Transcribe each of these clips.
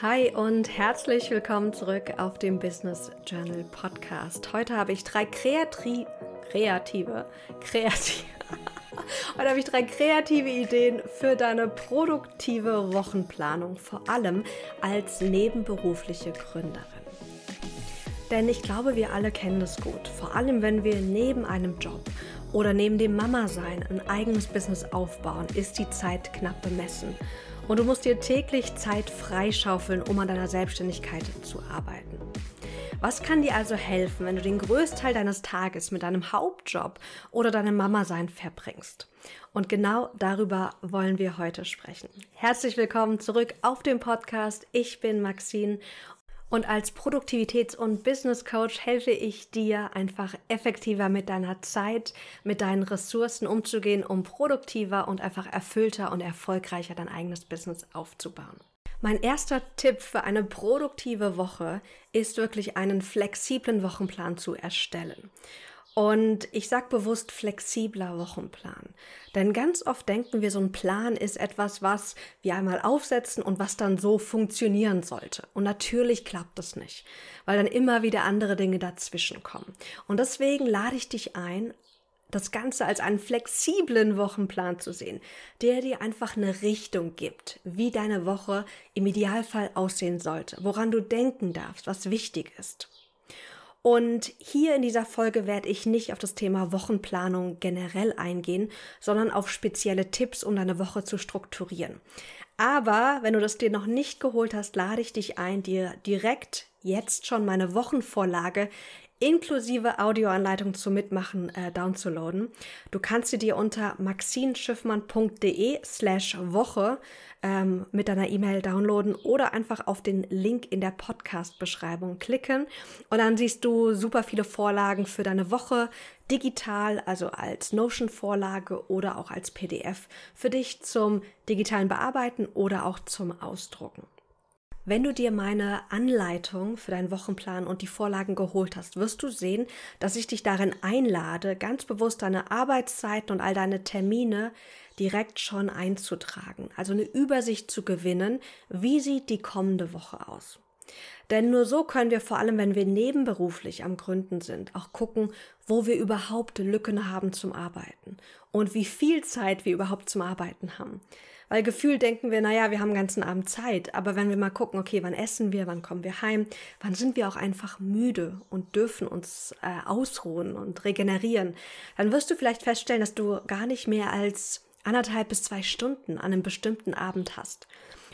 Hi und herzlich willkommen zurück auf dem Business Journal Podcast. Heute habe ich drei kreatri kreative, kreative, heute habe ich drei kreative Ideen für deine produktive Wochenplanung, vor allem als nebenberufliche Gründerin. Denn ich glaube, wir alle kennen das gut, vor allem wenn wir neben einem Job oder neben dem Mama-Sein ein eigenes Business aufbauen, ist die Zeit knapp bemessen. Und du musst dir täglich Zeit freischaufeln, um an deiner Selbstständigkeit zu arbeiten. Was kann dir also helfen, wenn du den größten Teil deines Tages mit deinem Hauptjob oder deinem Mama-Sein verbringst? Und genau darüber wollen wir heute sprechen. Herzlich willkommen zurück auf dem Podcast. Ich bin Maxine und als Produktivitäts- und Business Coach helfe ich dir einfach effektiver mit deiner Zeit, mit deinen Ressourcen umzugehen, um produktiver und einfach erfüllter und erfolgreicher dein eigenes Business aufzubauen. Mein erster Tipp für eine produktive Woche ist wirklich einen flexiblen Wochenplan zu erstellen. Und ich sage bewusst flexibler Wochenplan. Denn ganz oft denken wir, so ein Plan ist etwas, was wir einmal aufsetzen und was dann so funktionieren sollte. Und natürlich klappt das nicht, weil dann immer wieder andere Dinge dazwischen kommen. Und deswegen lade ich dich ein, das Ganze als einen flexiblen Wochenplan zu sehen, der dir einfach eine Richtung gibt, wie deine Woche im Idealfall aussehen sollte, woran du denken darfst, was wichtig ist. Und hier in dieser Folge werde ich nicht auf das Thema Wochenplanung generell eingehen, sondern auf spezielle Tipps, um deine Woche zu strukturieren. Aber wenn du das dir noch nicht geholt hast, lade ich dich ein, dir direkt jetzt schon meine Wochenvorlage inklusive Audioanleitung zum Mitmachen äh, downzuladen. Du kannst sie dir unter maxinschiffmann.de slash Woche ähm, mit deiner E-Mail downloaden oder einfach auf den Link in der Podcast-Beschreibung klicken und dann siehst du super viele Vorlagen für deine Woche digital, also als Notion-Vorlage oder auch als PDF für dich zum digitalen Bearbeiten oder auch zum Ausdrucken. Wenn du dir meine Anleitung für deinen Wochenplan und die Vorlagen geholt hast, wirst du sehen, dass ich dich darin einlade, ganz bewusst deine Arbeitszeiten und all deine Termine direkt schon einzutragen. Also eine Übersicht zu gewinnen, wie sieht die kommende Woche aus. Denn nur so können wir vor allem, wenn wir nebenberuflich am Gründen sind, auch gucken, wo wir überhaupt Lücken haben zum Arbeiten und wie viel Zeit wir überhaupt zum Arbeiten haben. Weil gefühlt denken wir, naja, wir haben den ganzen Abend Zeit. Aber wenn wir mal gucken, okay, wann essen wir, wann kommen wir heim, wann sind wir auch einfach müde und dürfen uns äh, ausruhen und regenerieren, dann wirst du vielleicht feststellen, dass du gar nicht mehr als anderthalb bis zwei Stunden an einem bestimmten Abend hast.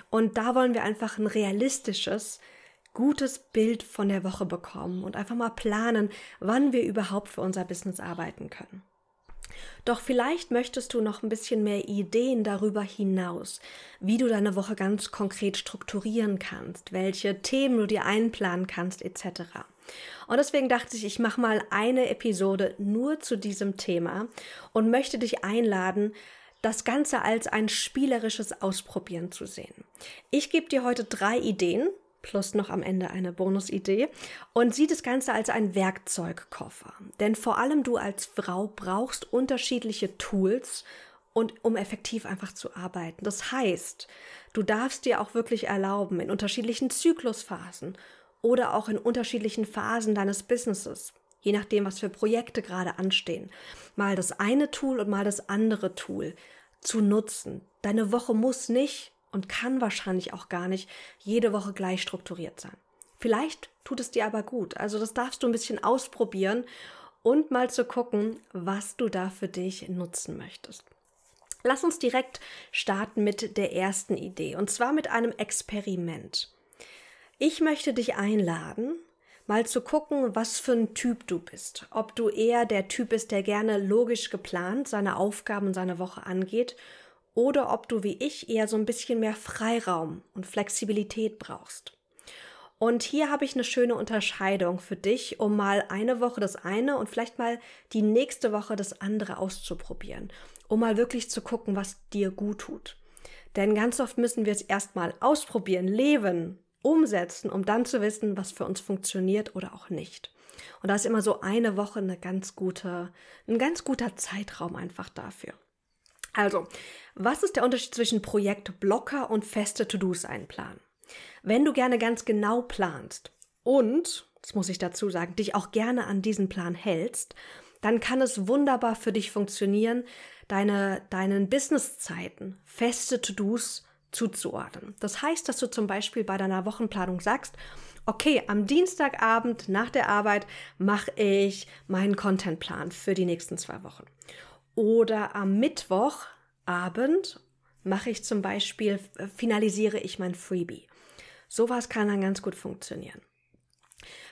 Und da wollen wir einfach ein realistisches, gutes Bild von der Woche bekommen und einfach mal planen, wann wir überhaupt für unser Business arbeiten können. Doch vielleicht möchtest du noch ein bisschen mehr Ideen darüber hinaus, wie du deine Woche ganz konkret strukturieren kannst, welche Themen du dir einplanen kannst, etc. Und deswegen dachte ich, ich mache mal eine Episode nur zu diesem Thema und möchte dich einladen, das Ganze als ein spielerisches Ausprobieren zu sehen. Ich gebe dir heute drei Ideen, plus noch am Ende eine Bonusidee und sieh das Ganze als ein Werkzeugkoffer. Denn vor allem du als Frau brauchst unterschiedliche Tools und um effektiv einfach zu arbeiten. Das heißt, du darfst dir auch wirklich erlauben, in unterschiedlichen Zyklusphasen oder auch in unterschiedlichen Phasen deines Businesses, je nachdem, was für Projekte gerade anstehen, mal das eine Tool und mal das andere Tool zu nutzen. Deine Woche muss nicht und kann wahrscheinlich auch gar nicht jede Woche gleich strukturiert sein. Vielleicht tut es dir aber gut. Also das darfst du ein bisschen ausprobieren und mal zu gucken, was du da für dich nutzen möchtest. Lass uns direkt starten mit der ersten Idee und zwar mit einem Experiment. Ich möchte dich einladen, mal zu gucken, was für ein Typ du bist. Ob du eher der Typ bist, der gerne logisch geplant seine Aufgaben und seine Woche angeht oder ob du wie ich eher so ein bisschen mehr Freiraum und Flexibilität brauchst. Und hier habe ich eine schöne Unterscheidung für dich, um mal eine Woche das eine und vielleicht mal die nächste Woche das andere auszuprobieren, um mal wirklich zu gucken, was dir gut tut. Denn ganz oft müssen wir es erstmal ausprobieren, leben, umsetzen, um dann zu wissen, was für uns funktioniert oder auch nicht. Und da ist immer so eine Woche eine ganz gute, ein ganz guter Zeitraum einfach dafür. Also, was ist der Unterschied zwischen Projektblocker und feste To-Dos einplanen? Wenn du gerne ganz genau planst und, das muss ich dazu sagen, dich auch gerne an diesen Plan hältst, dann kann es wunderbar für dich funktionieren, deine, deinen Businesszeiten, feste To-Dos zuzuordnen. Das heißt, dass du zum Beispiel bei deiner Wochenplanung sagst, okay, am Dienstagabend nach der Arbeit mache ich meinen Contentplan für die nächsten zwei Wochen. Oder am Mittwochabend mache ich zum Beispiel, finalisiere ich mein Freebie. Sowas kann dann ganz gut funktionieren.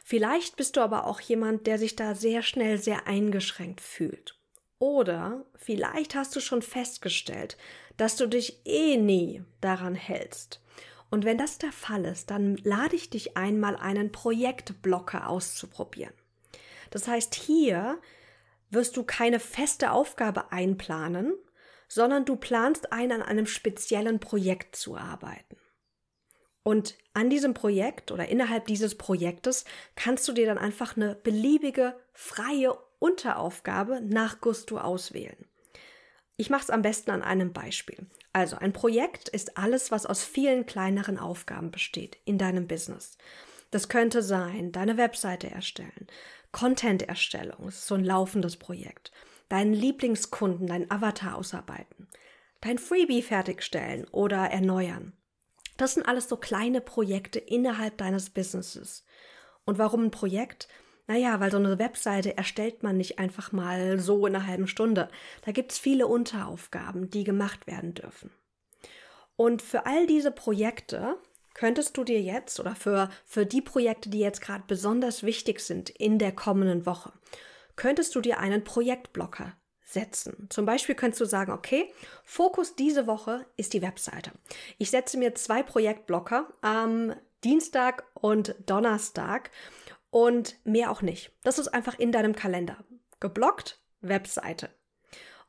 Vielleicht bist du aber auch jemand, der sich da sehr schnell sehr eingeschränkt fühlt. Oder vielleicht hast du schon festgestellt, dass du dich eh nie daran hältst. Und wenn das der Fall ist, dann lade ich dich einmal einen Projektblocker auszuprobieren. Das heißt, hier wirst du keine feste Aufgabe einplanen, sondern du planst ein, an einem speziellen Projekt zu arbeiten. Und an diesem Projekt oder innerhalb dieses Projektes kannst du dir dann einfach eine beliebige freie Unteraufgabe nach Gusto auswählen. Ich mache es am besten an einem Beispiel. Also ein Projekt ist alles, was aus vielen kleineren Aufgaben besteht in deinem Business. Das könnte sein, deine Webseite erstellen, Content-Erstellung, so ein laufendes Projekt, deinen Lieblingskunden, deinen Avatar ausarbeiten, dein Freebie fertigstellen oder erneuern. Das sind alles so kleine Projekte innerhalb deines Businesses. Und warum ein Projekt? Naja, weil so eine Webseite erstellt man nicht einfach mal so in einer halben Stunde. Da gibt es viele Unteraufgaben, die gemacht werden dürfen. Und für all diese Projekte könntest du dir jetzt oder für, für die Projekte, die jetzt gerade besonders wichtig sind in der kommenden Woche, könntest du dir einen Projektblocker setzen. Zum Beispiel könntest du sagen, okay, Fokus diese Woche ist die Webseite. Ich setze mir zwei Projektblocker am Dienstag und Donnerstag und mehr auch nicht. Das ist einfach in deinem Kalender. Geblockt, Webseite.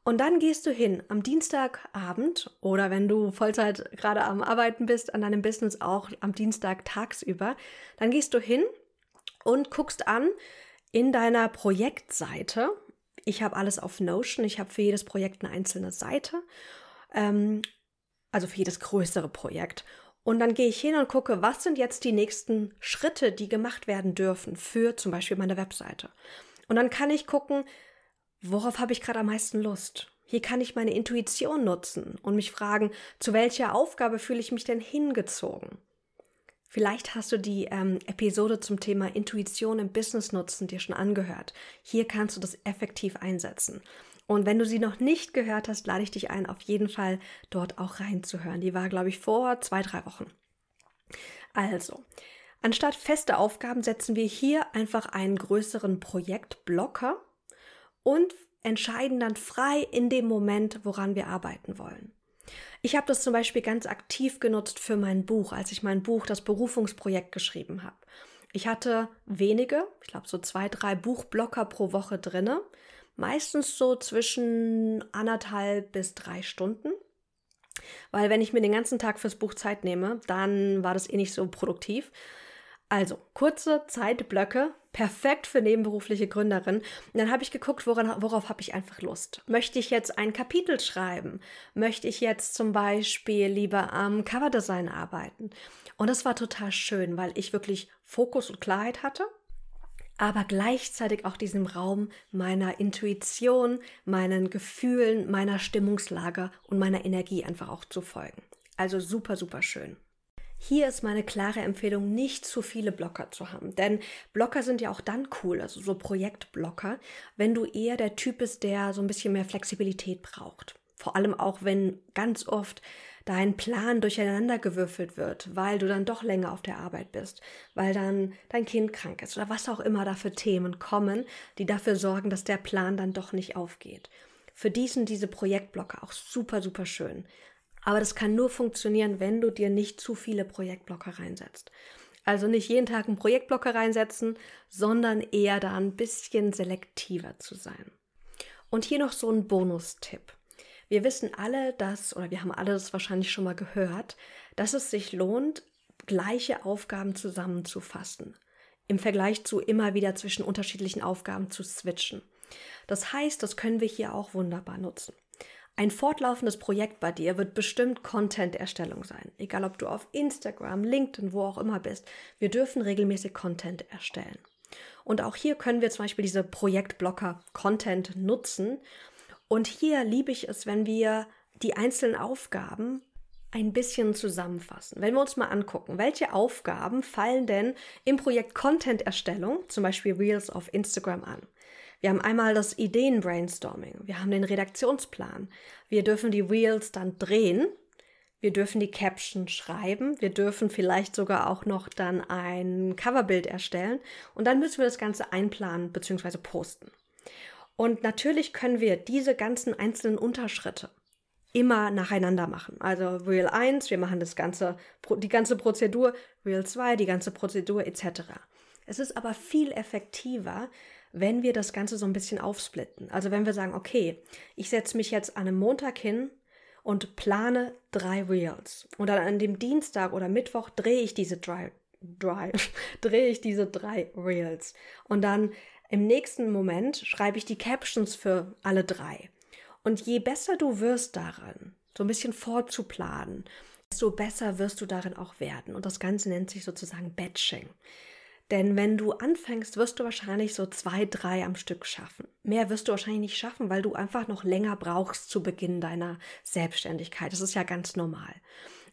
Und dann gehst du hin am Dienstagabend oder wenn du Vollzeit gerade am Arbeiten bist, an deinem Business auch am Dienstag tagsüber, dann gehst du hin und guckst an in deiner Projektseite. Ich habe alles auf Notion, ich habe für jedes Projekt eine einzelne Seite, ähm, also für jedes größere Projekt. Und dann gehe ich hin und gucke, was sind jetzt die nächsten Schritte, die gemacht werden dürfen für zum Beispiel meine Webseite. Und dann kann ich gucken, worauf habe ich gerade am meisten Lust. Hier kann ich meine Intuition nutzen und mich fragen, zu welcher Aufgabe fühle ich mich denn hingezogen? Vielleicht hast du die ähm, Episode zum Thema Intuition im Business nutzen dir schon angehört. Hier kannst du das effektiv einsetzen. Und wenn du sie noch nicht gehört hast, lade ich dich ein, auf jeden Fall dort auch reinzuhören. Die war, glaube ich, vor zwei, drei Wochen. Also, anstatt feste Aufgaben setzen wir hier einfach einen größeren Projektblocker und entscheiden dann frei in dem Moment, woran wir arbeiten wollen. Ich habe das zum Beispiel ganz aktiv genutzt für mein Buch, als ich mein Buch, das Berufungsprojekt, geschrieben habe. Ich hatte wenige, ich glaube so zwei, drei Buchblocker pro Woche drinne meistens so zwischen anderthalb bis drei Stunden. Weil wenn ich mir den ganzen Tag fürs Buch Zeit nehme, dann war das eh nicht so produktiv. Also kurze Zeitblöcke, perfekt für nebenberufliche Gründerinnen. Und dann habe ich geguckt, woran, worauf habe ich einfach Lust. Möchte ich jetzt ein Kapitel schreiben? Möchte ich jetzt zum Beispiel lieber am Coverdesign arbeiten? Und das war total schön, weil ich wirklich Fokus und Klarheit hatte aber gleichzeitig auch diesem Raum meiner Intuition, meinen Gefühlen, meiner Stimmungslage und meiner Energie einfach auch zu folgen. Also super, super schön. Hier ist meine klare Empfehlung, nicht zu viele Blocker zu haben. Denn Blocker sind ja auch dann cool, also so Projektblocker, wenn du eher der Typ bist, der so ein bisschen mehr Flexibilität braucht. Vor allem auch, wenn ganz oft dein Plan durcheinandergewürfelt wird, weil du dann doch länger auf der Arbeit bist, weil dann dein Kind krank ist oder was auch immer da für Themen kommen, die dafür sorgen, dass der Plan dann doch nicht aufgeht. Für die sind diese Projektblocker auch super, super schön. Aber das kann nur funktionieren, wenn du dir nicht zu viele Projektblocker reinsetzt. Also nicht jeden Tag einen Projektblocker reinsetzen, sondern eher da ein bisschen selektiver zu sein. Und hier noch so ein Bonustipp. Wir wissen alle, dass, oder wir haben alle das wahrscheinlich schon mal gehört, dass es sich lohnt, gleiche Aufgaben zusammenzufassen. Im Vergleich zu immer wieder zwischen unterschiedlichen Aufgaben zu switchen. Das heißt, das können wir hier auch wunderbar nutzen. Ein fortlaufendes Projekt bei dir wird bestimmt Content-Erstellung sein. Egal ob du auf Instagram, LinkedIn, wo auch immer bist. Wir dürfen regelmäßig Content erstellen. Und auch hier können wir zum Beispiel diese Projektblocker Content nutzen. Und hier liebe ich es, wenn wir die einzelnen Aufgaben ein bisschen zusammenfassen. Wenn wir uns mal angucken, welche Aufgaben fallen denn im Projekt Content-Erstellung, zum Beispiel Reels auf Instagram an? Wir haben einmal das Ideen-Brainstorming, wir haben den Redaktionsplan, wir dürfen die Reels dann drehen, wir dürfen die Caption schreiben, wir dürfen vielleicht sogar auch noch dann ein Coverbild erstellen und dann müssen wir das Ganze einplanen bzw. posten. Und natürlich können wir diese ganzen einzelnen Unterschritte immer nacheinander machen. Also Reel 1, wir machen das ganze, die ganze Prozedur, Reel 2, die ganze Prozedur etc. Es ist aber viel effektiver, wenn wir das Ganze so ein bisschen aufsplitten. Also wenn wir sagen, okay, ich setze mich jetzt an einem Montag hin und plane drei Reels. Und dann an dem Dienstag oder Mittwoch drehe ich diese drei, drei drehe ich diese drei Reels. Und dann im nächsten Moment schreibe ich die Captions für alle drei. Und je besser du wirst darin, so ein bisschen vorzuplanen, desto besser wirst du darin auch werden. Und das Ganze nennt sich sozusagen Batching. Denn wenn du anfängst, wirst du wahrscheinlich so zwei, drei am Stück schaffen. Mehr wirst du wahrscheinlich nicht schaffen, weil du einfach noch länger brauchst zu Beginn deiner Selbstständigkeit. Das ist ja ganz normal.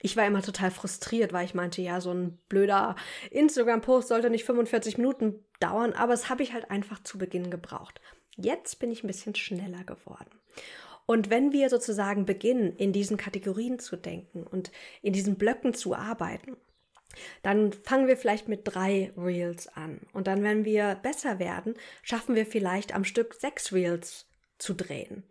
Ich war immer total frustriert, weil ich meinte, ja, so ein blöder Instagram-Post sollte nicht 45 Minuten dauern, aber es habe ich halt einfach zu Beginn gebraucht. Jetzt bin ich ein bisschen schneller geworden. Und wenn wir sozusagen beginnen, in diesen Kategorien zu denken und in diesen Blöcken zu arbeiten, dann fangen wir vielleicht mit drei Reels an. Und dann, wenn wir besser werden, schaffen wir vielleicht am Stück sechs Reels zu drehen.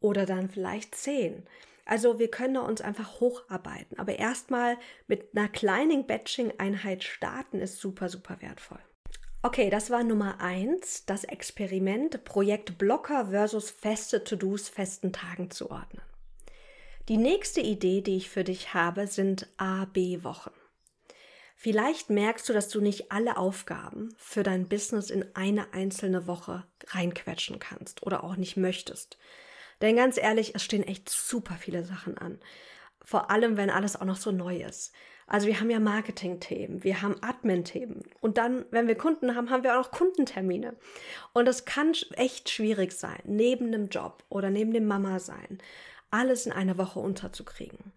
Oder dann vielleicht zehn. Also wir können uns einfach hocharbeiten. Aber erstmal mit einer kleinen Batching-Einheit starten ist super, super wertvoll. Okay, das war Nummer eins, das Experiment Projekt Blocker versus feste To-Dos festen Tagen zu ordnen. Die nächste Idee, die ich für dich habe, sind A-B-Wochen. Vielleicht merkst du, dass du nicht alle Aufgaben für dein Business in eine einzelne Woche reinquetschen kannst oder auch nicht möchtest. Denn ganz ehrlich, es stehen echt super viele Sachen an. Vor allem, wenn alles auch noch so neu ist. Also wir haben ja Marketing-Themen, wir haben Admin-Themen und dann, wenn wir Kunden haben, haben wir auch noch Kundentermine. Und das kann echt schwierig sein, neben dem Job oder neben dem Mama sein, alles in einer Woche unterzukriegen.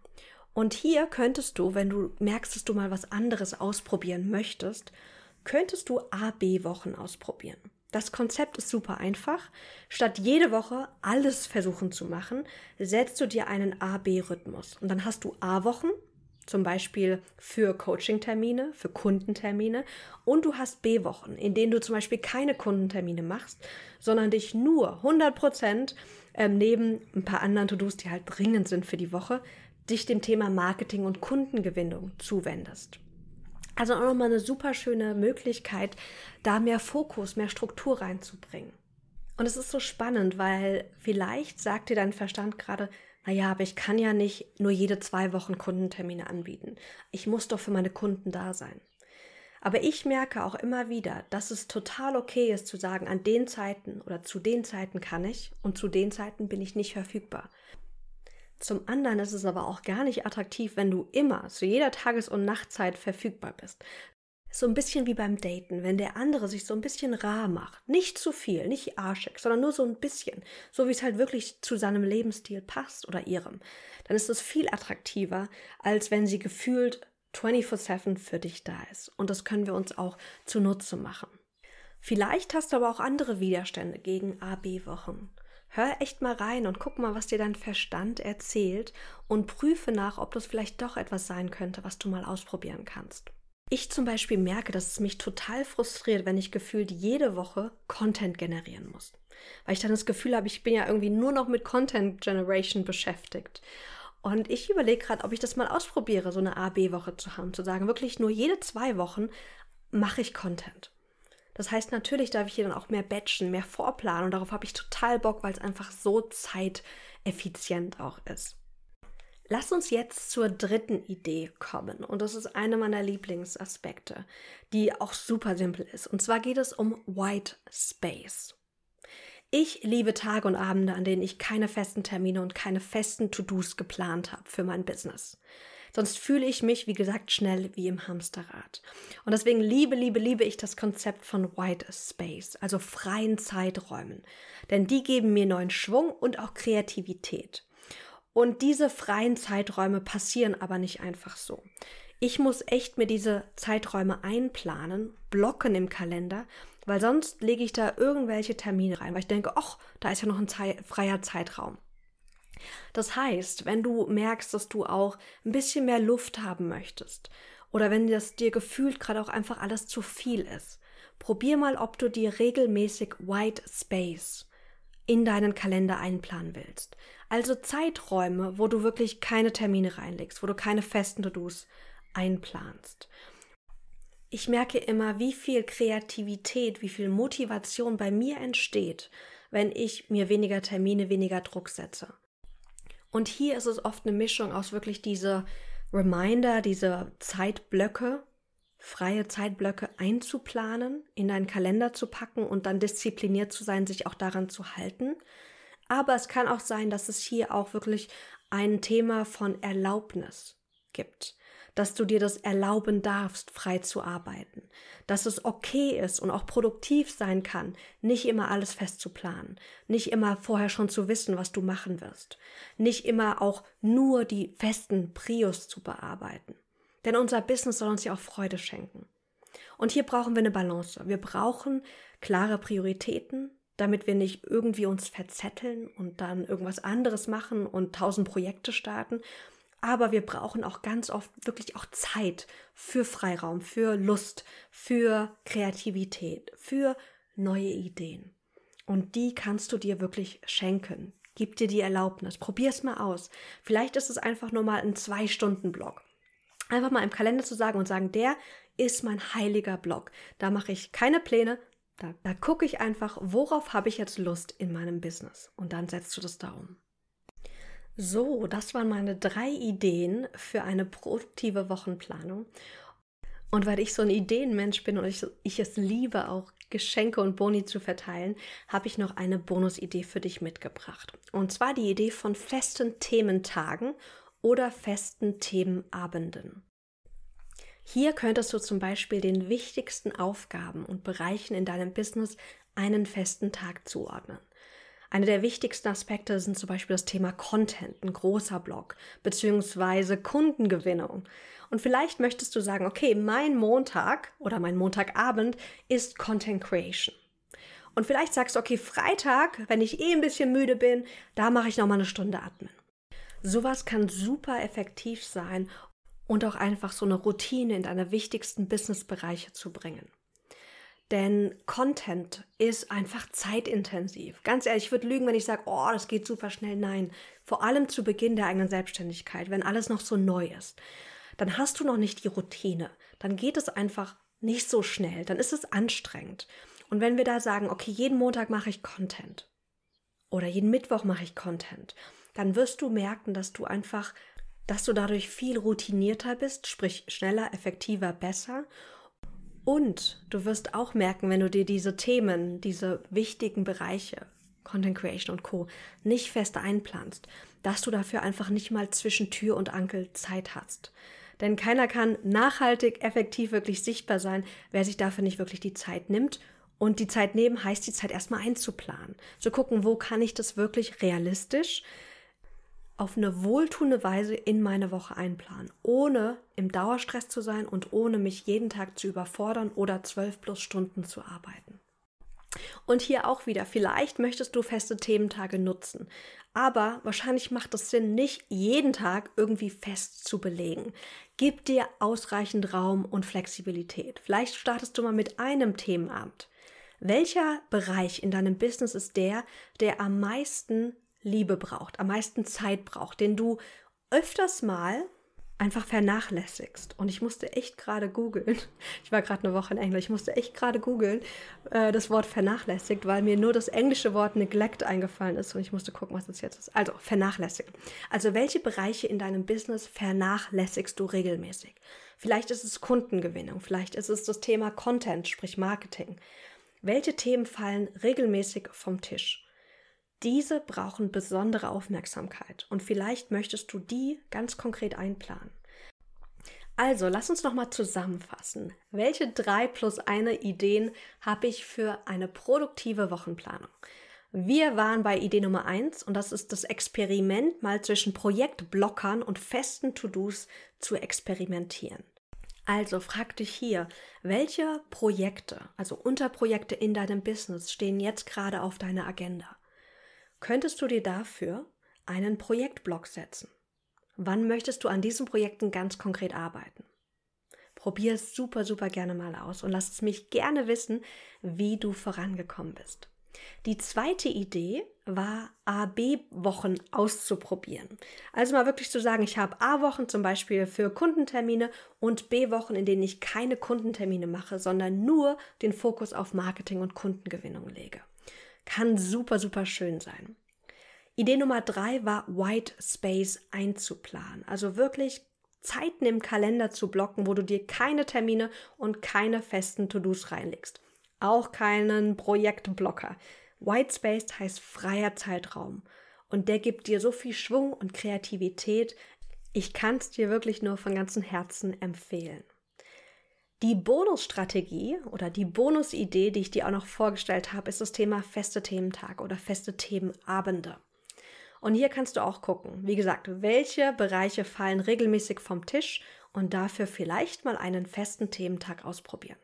Und hier könntest du, wenn du merkst, dass du mal was anderes ausprobieren möchtest, könntest du A-B-Wochen ausprobieren. Das Konzept ist super einfach. Statt jede Woche alles versuchen zu machen, setzt du dir einen A-B-Rhythmus. Und dann hast du A-Wochen, zum Beispiel für Coaching-Termine, für Kundentermine. Und du hast B-Wochen, in denen du zum Beispiel keine Kundentermine machst, sondern dich nur 100 Prozent ähm, neben ein paar anderen To-Dos, die halt dringend sind für die Woche, dich dem Thema Marketing und Kundengewinnung zuwendest. Also auch nochmal eine super schöne Möglichkeit, da mehr Fokus, mehr Struktur reinzubringen. Und es ist so spannend, weil vielleicht sagt dir dein Verstand gerade, naja, aber ich kann ja nicht nur jede zwei Wochen Kundentermine anbieten. Ich muss doch für meine Kunden da sein. Aber ich merke auch immer wieder, dass es total okay ist zu sagen, an den Zeiten oder zu den Zeiten kann ich und zu den Zeiten bin ich nicht verfügbar. Zum anderen ist es aber auch gar nicht attraktiv, wenn du immer zu jeder Tages- und Nachtzeit verfügbar bist. So ein bisschen wie beim Daten, wenn der andere sich so ein bisschen rar macht. Nicht zu viel, nicht arschig, sondern nur so ein bisschen. So wie es halt wirklich zu seinem Lebensstil passt oder ihrem. Dann ist es viel attraktiver, als wenn sie gefühlt 24-7 für dich da ist. Und das können wir uns auch zunutze machen. Vielleicht hast du aber auch andere Widerstände gegen AB-Wochen. Hör echt mal rein und guck mal, was dir dein Verstand erzählt und prüfe nach, ob das vielleicht doch etwas sein könnte, was du mal ausprobieren kannst. Ich zum Beispiel merke, dass es mich total frustriert, wenn ich gefühlt jede Woche Content generieren muss. Weil ich dann das Gefühl habe, ich bin ja irgendwie nur noch mit Content Generation beschäftigt. Und ich überlege gerade, ob ich das mal ausprobiere, so eine A-B-Woche zu haben, zu sagen, wirklich nur jede zwei Wochen mache ich Content. Das heißt, natürlich darf ich hier dann auch mehr batchen, mehr vorplanen und darauf habe ich total Bock, weil es einfach so zeiteffizient auch ist. Lass uns jetzt zur dritten Idee kommen. Und das ist eine meiner Lieblingsaspekte, die auch super simpel ist. Und zwar geht es um White Space. Ich liebe Tage und Abende, an denen ich keine festen Termine und keine festen To-Dos geplant habe für mein Business. Sonst fühle ich mich, wie gesagt, schnell wie im Hamsterrad. Und deswegen liebe, liebe, liebe ich das Konzept von White Space, also freien Zeiträumen. Denn die geben mir neuen Schwung und auch Kreativität. Und diese freien Zeiträume passieren aber nicht einfach so. Ich muss echt mir diese Zeiträume einplanen, blocken im Kalender, weil sonst lege ich da irgendwelche Termine rein, weil ich denke, ach, da ist ja noch ein freier Zeitraum. Das heißt, wenn du merkst, dass du auch ein bisschen mehr Luft haben möchtest oder wenn das dir gefühlt gerade auch einfach alles zu viel ist, probier mal, ob du dir regelmäßig White Space in deinen Kalender einplanen willst. Also Zeiträume, wo du wirklich keine Termine reinlegst, wo du keine festen To-Dos einplanst. Ich merke immer, wie viel Kreativität, wie viel Motivation bei mir entsteht, wenn ich mir weniger Termine, weniger Druck setze. Und hier ist es oft eine Mischung aus wirklich diese Reminder, diese Zeitblöcke, freie Zeitblöcke einzuplanen, in deinen Kalender zu packen und dann diszipliniert zu sein, sich auch daran zu halten. Aber es kann auch sein, dass es hier auch wirklich ein Thema von Erlaubnis gibt dass du dir das erlauben darfst, frei zu arbeiten, dass es okay ist und auch produktiv sein kann, nicht immer alles fest zu planen, nicht immer vorher schon zu wissen, was du machen wirst, nicht immer auch nur die festen Prios zu bearbeiten. Denn unser Business soll uns ja auch Freude schenken. Und hier brauchen wir eine Balance. Wir brauchen klare Prioritäten, damit wir nicht irgendwie uns verzetteln und dann irgendwas anderes machen und tausend Projekte starten, aber wir brauchen auch ganz oft wirklich auch Zeit für Freiraum, für Lust, für Kreativität, für neue Ideen. Und die kannst du dir wirklich schenken. Gib dir die Erlaubnis. Probier es mal aus. Vielleicht ist es einfach nur mal ein Zwei-Stunden-Blog. Einfach mal im Kalender zu sagen und sagen, der ist mein heiliger Blog. Da mache ich keine Pläne. Da, da gucke ich einfach, worauf habe ich jetzt Lust in meinem Business. Und dann setzt du das da um. So, das waren meine drei Ideen für eine produktive Wochenplanung. Und weil ich so ein Ideenmensch bin und ich, ich, es liebe, auch Geschenke und Boni zu verteilen, habe ich noch eine Bonusidee für dich mitgebracht. Und zwar die Idee von festen Thementagen oder festen Themenabenden. Hier könntest du zum Beispiel den wichtigsten Aufgaben und Bereichen in deinem Business einen festen Tag zuordnen. Eine der wichtigsten Aspekte sind zum Beispiel das Thema Content, ein großer Blog, beziehungsweise Kundengewinnung. Und vielleicht möchtest du sagen, okay, mein Montag oder mein Montagabend ist Content Creation. Und vielleicht sagst du, okay, Freitag, wenn ich eh ein bisschen müde bin, da mache ich nochmal eine Stunde Atmen. Sowas kann super effektiv sein und auch einfach so eine Routine in deine wichtigsten Businessbereiche zu bringen. Denn Content ist einfach zeitintensiv. Ganz ehrlich, ich würde lügen, wenn ich sage, oh, das geht super schnell. Nein, vor allem zu Beginn der eigenen Selbstständigkeit, wenn alles noch so neu ist, dann hast du noch nicht die Routine. Dann geht es einfach nicht so schnell. Dann ist es anstrengend. Und wenn wir da sagen, okay, jeden Montag mache ich Content oder jeden Mittwoch mache ich Content, dann wirst du merken, dass du einfach, dass du dadurch viel routinierter bist, sprich schneller, effektiver, besser und du wirst auch merken, wenn du dir diese Themen, diese wichtigen Bereiche, Content Creation und Co. nicht fest einplanst, dass du dafür einfach nicht mal zwischen Tür und Ankel Zeit hast. Denn keiner kann nachhaltig, effektiv, wirklich sichtbar sein, wer sich dafür nicht wirklich die Zeit nimmt. Und die Zeit nehmen heißt, die Zeit erstmal einzuplanen. Zu gucken, wo kann ich das wirklich realistisch auf eine wohltuende Weise in meine Woche einplanen, ohne im Dauerstress zu sein und ohne mich jeden Tag zu überfordern oder zwölf plus Stunden zu arbeiten. Und hier auch wieder, vielleicht möchtest du feste Thementage nutzen, aber wahrscheinlich macht es Sinn, nicht jeden Tag irgendwie fest zu belegen. Gib dir ausreichend Raum und Flexibilität. Vielleicht startest du mal mit einem Themenabend. Welcher Bereich in deinem Business ist der, der am meisten Liebe braucht, am meisten Zeit braucht, den du öfters mal einfach vernachlässigst. Und ich musste echt gerade googeln. Ich war gerade eine Woche in Englisch. Ich musste echt gerade googeln, äh, das Wort vernachlässigt, weil mir nur das englische Wort neglect eingefallen ist und ich musste gucken, was das jetzt ist. Also vernachlässigen. Also welche Bereiche in deinem Business vernachlässigst du regelmäßig? Vielleicht ist es Kundengewinnung, vielleicht ist es das Thema Content, sprich Marketing. Welche Themen fallen regelmäßig vom Tisch? Diese brauchen besondere Aufmerksamkeit und vielleicht möchtest du die ganz konkret einplanen. Also, lass uns nochmal zusammenfassen. Welche drei plus eine Ideen habe ich für eine produktive Wochenplanung? Wir waren bei Idee Nummer eins und das ist das Experiment, mal zwischen Projektblockern und festen To-Dos zu experimentieren. Also frag dich hier, welche Projekte, also Unterprojekte in deinem Business stehen jetzt gerade auf deiner Agenda? Könntest du dir dafür einen Projektblock setzen? Wann möchtest du an diesen Projekten ganz konkret arbeiten? Probier es super, super gerne mal aus und lass es mich gerne wissen, wie du vorangekommen bist. Die zweite Idee war, A-B-Wochen auszuprobieren. Also mal wirklich zu sagen, ich habe A-Wochen zum Beispiel für Kundentermine und B-Wochen, in denen ich keine Kundentermine mache, sondern nur den Fokus auf Marketing und Kundengewinnung lege. Kann super, super schön sein. Idee Nummer drei war White Space einzuplanen. Also wirklich Zeiten im Kalender zu blocken, wo du dir keine Termine und keine festen To-Dos reinlegst. Auch keinen Projektblocker. White Space heißt freier Zeitraum. Und der gibt dir so viel Schwung und Kreativität. Ich kann es dir wirklich nur von ganzem Herzen empfehlen. Die Bonusstrategie oder die Bonusidee, die ich dir auch noch vorgestellt habe, ist das Thema feste Thementag oder feste Themenabende. Und hier kannst du auch gucken, wie gesagt, welche Bereiche fallen regelmäßig vom Tisch und dafür vielleicht mal einen festen Thementag ausprobieren.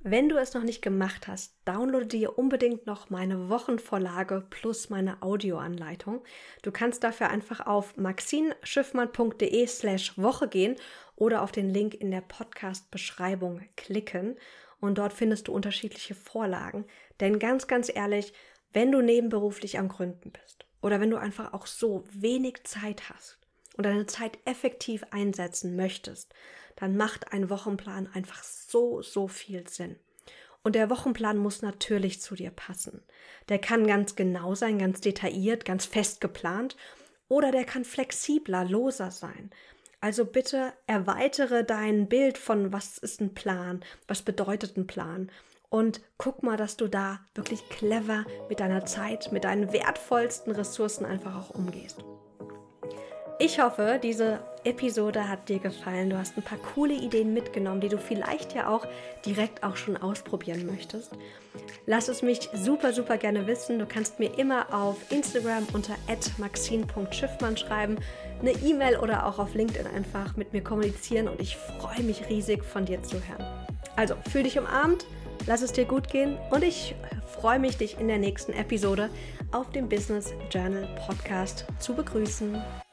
Wenn du es noch nicht gemacht hast, downloade dir unbedingt noch meine Wochenvorlage plus meine Audioanleitung. Du kannst dafür einfach auf maxinschiffmann.de slash Woche gehen oder auf den Link in der Podcast-Beschreibung klicken und dort findest du unterschiedliche Vorlagen. Denn ganz, ganz ehrlich, wenn du nebenberuflich am Gründen bist oder wenn du einfach auch so wenig Zeit hast und deine Zeit effektiv einsetzen möchtest, dann macht ein Wochenplan einfach so, so viel Sinn. Und der Wochenplan muss natürlich zu dir passen. Der kann ganz genau sein, ganz detailliert, ganz fest geplant oder der kann flexibler, loser sein. Also bitte erweitere dein Bild von was ist ein Plan, was bedeutet ein Plan und guck mal, dass du da wirklich clever mit deiner Zeit, mit deinen wertvollsten Ressourcen einfach auch umgehst. Ich hoffe, diese Episode hat dir gefallen. Du hast ein paar coole Ideen mitgenommen, die du vielleicht ja auch direkt auch schon ausprobieren möchtest. Lass es mich super, super gerne wissen. Du kannst mir immer auf Instagram unter maxine.schiffmann schreiben, eine E-Mail oder auch auf LinkedIn einfach mit mir kommunizieren und ich freue mich riesig von dir zu hören. Also, fühl dich umarmt, lass es dir gut gehen und ich freue mich, dich in der nächsten Episode auf dem Business Journal Podcast zu begrüßen.